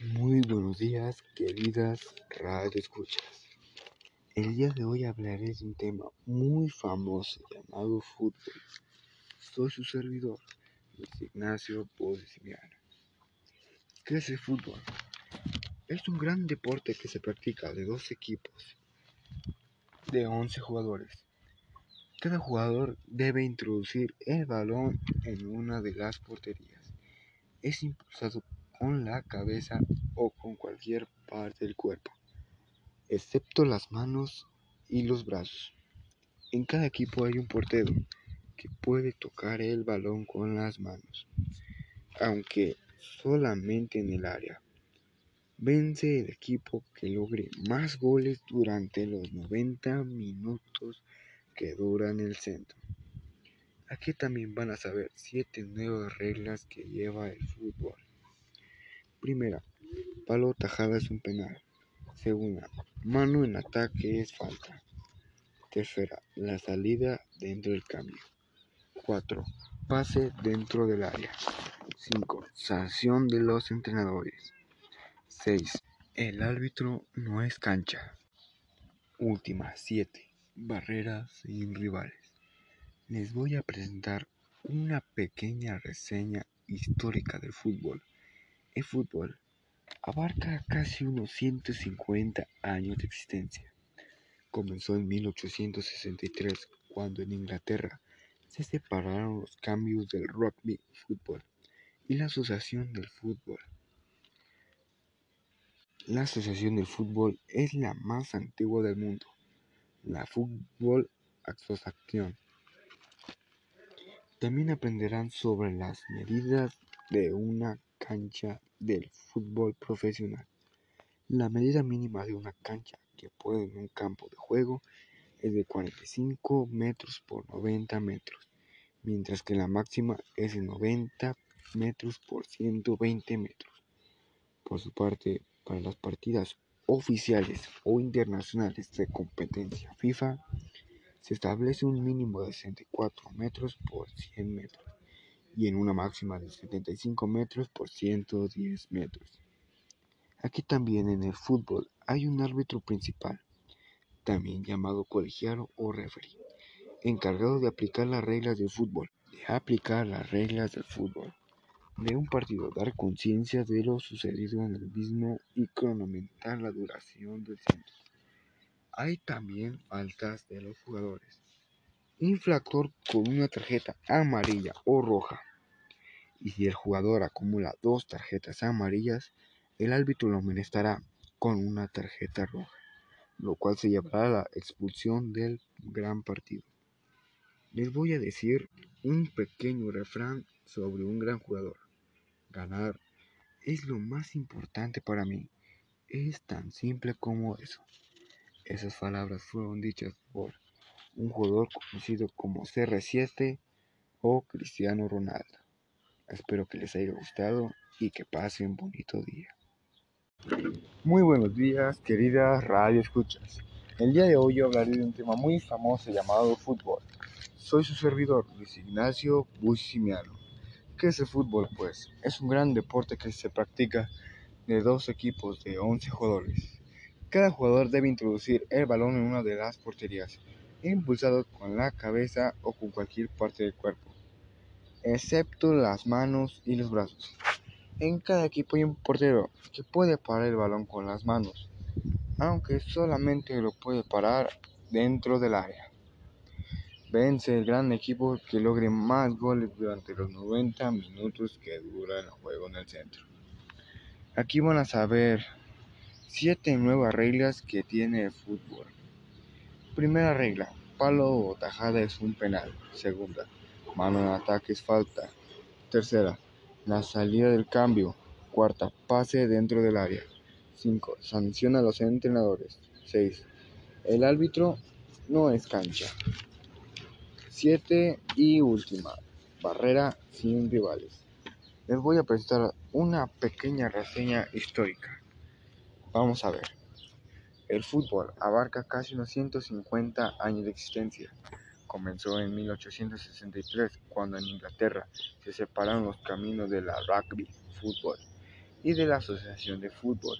Muy buenos días, queridas radio escuchas. El día de hoy hablaré de un tema muy famoso llamado fútbol. Soy su servidor, Luis Ignacio Simiano. ¿Qué es el fútbol? Es un gran deporte que se practica de dos equipos de 11 jugadores. Cada jugador debe introducir el balón en una de las porterías. Es impulsado con la cabeza o con cualquier parte del cuerpo, excepto las manos y los brazos. En cada equipo hay un portero que puede tocar el balón con las manos, aunque solamente en el área. Vence el equipo que logre más goles durante los 90 minutos que duran el centro. Aquí también van a saber siete nuevas reglas que lleva el fútbol. Primera, palo tajada es un penal. Segunda, mano en ataque es falta. Tercera, la salida dentro del cambio. Cuatro, pase dentro del área. Cinco, sanción de los entrenadores. Seis, el árbitro no es cancha. Última, siete, barreras sin rivales. Les voy a presentar una pequeña reseña histórica del fútbol. El fútbol abarca casi unos 150 años de existencia. Comenzó en 1863, cuando en Inglaterra se separaron los cambios del rugby fútbol y la Asociación del Fútbol. La Asociación del Fútbol es la más antigua del mundo. La Fútbol Asociación. También aprenderán sobre las medidas de una cancha del fútbol profesional. La medida mínima de una cancha que puede en un campo de juego es de 45 metros por 90 metros, mientras que la máxima es de 90 metros por 120 metros. Por su parte, para las partidas oficiales o internacionales de competencia FIFA, se establece un mínimo de 64 metros por 100 metros y en una máxima de 75 metros por 110 metros. Aquí también en el fútbol hay un árbitro principal, también llamado colegiado o referee, encargado de aplicar las reglas del fútbol, de aplicar las reglas del fútbol de un partido, dar conciencia de lo sucedido en el mismo y cronometrar la duración del centro. Hay también faltas de los jugadores. Infractor con una tarjeta amarilla o roja y si el jugador acumula dos tarjetas amarillas, el árbitro lo amonestará con una tarjeta roja, lo cual se llevará a la expulsión del gran partido. Les voy a decir un pequeño refrán sobre un gran jugador. Ganar es lo más importante para mí. Es tan simple como eso. Esas palabras fueron dichas por un jugador conocido como CR7 o Cristiano Ronaldo. Espero que les haya gustado y que pasen un bonito día. Muy buenos días, queridas radio escuchas. El día de hoy yo hablaré de un tema muy famoso llamado fútbol. Soy su servidor, Luis Ignacio Busimiano. ¿Qué es el fútbol? Pues es un gran deporte que se practica de dos equipos de 11 jugadores. Cada jugador debe introducir el balón en una de las porterías, impulsado con la cabeza o con cualquier parte del cuerpo excepto las manos y los brazos. En cada equipo hay un portero que puede parar el balón con las manos, aunque solamente lo puede parar dentro del área. Vence el gran equipo que logre más goles durante los 90 minutos que dura el juego en el centro. Aquí van a saber 7 nuevas reglas que tiene el fútbol. Primera regla, palo o tajada es un penal. Segunda, Mano en ataque es falta. Tercera, la salida del cambio. Cuarta, pase dentro del área. 5. Sanciona a los entrenadores. 6. El árbitro no es cancha. 7. Y última, barrera sin rivales. Les voy a presentar una pequeña reseña histórica. Vamos a ver. El fútbol abarca casi unos 150 años de existencia. Comenzó en 1863, cuando en Inglaterra se separaron los caminos de la rugby fútbol y de la Asociación de Fútbol.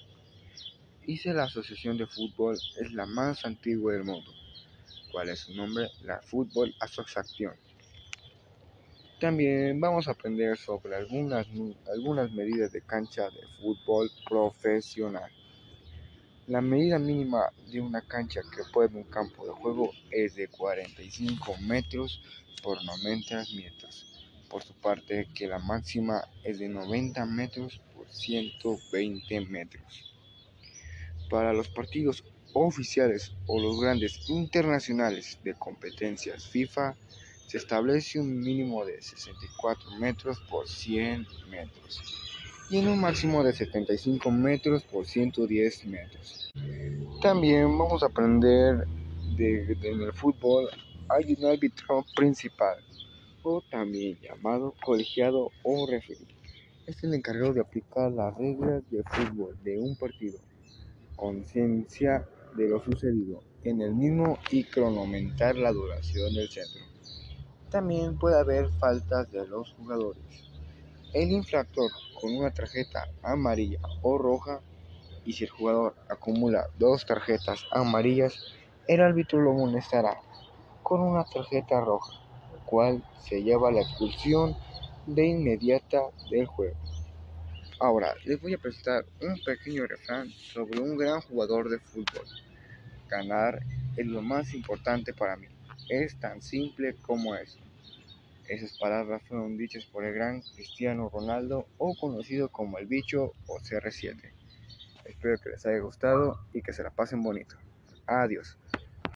Dice la Asociación de Fútbol es la más antigua del mundo. ¿Cuál es su nombre? La Fútbol Asociación. También vamos a aprender sobre algunas, algunas medidas de cancha de fútbol profesional. La medida mínima de una cancha que puede un campo de juego es de 45 metros por 90 metros. Por su parte, que la máxima es de 90 metros por 120 metros. Para los partidos oficiales o los grandes internacionales de competencias FIFA, se establece un mínimo de 64 metros por 100 metros en un máximo de 75 metros por 110 metros. También vamos a aprender de, en el fútbol hay un árbitro principal o también llamado colegiado o referee. Es el encargado de aplicar las reglas de fútbol de un partido, conciencia de lo sucedido en el mismo y cronometrar la duración del centro. También puede haber faltas de los jugadores. El infractor con una tarjeta amarilla o roja y si el jugador acumula dos tarjetas amarillas, el árbitro lo molestará con una tarjeta roja, cual se lleva la expulsión de inmediata del juego. Ahora les voy a presentar un pequeño refrán sobre un gran jugador de fútbol. Ganar es lo más importante para mí. Es tan simple como eso. Esas palabras fueron dichas por el gran Cristiano Ronaldo o conocido como el bicho o CR7. Espero que les haya gustado y que se la pasen bonito. Adiós.